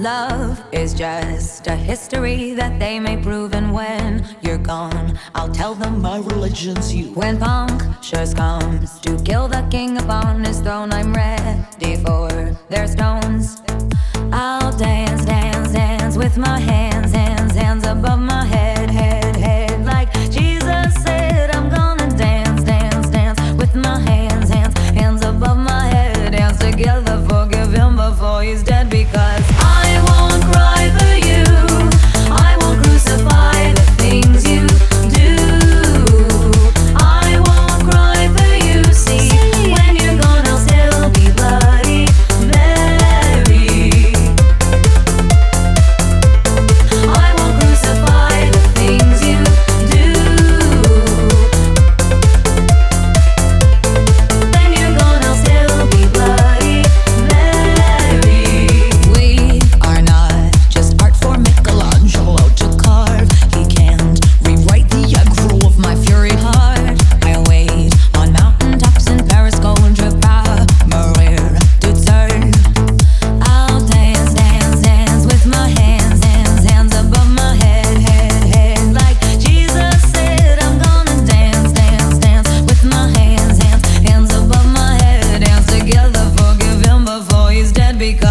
Love is just a history that they may prove, and when you're gone, I'll tell them my religion's you. When Pontius comes to kill the king upon his throne, I'm ready for their stones. I'll dance, dance, dance with my hands. be.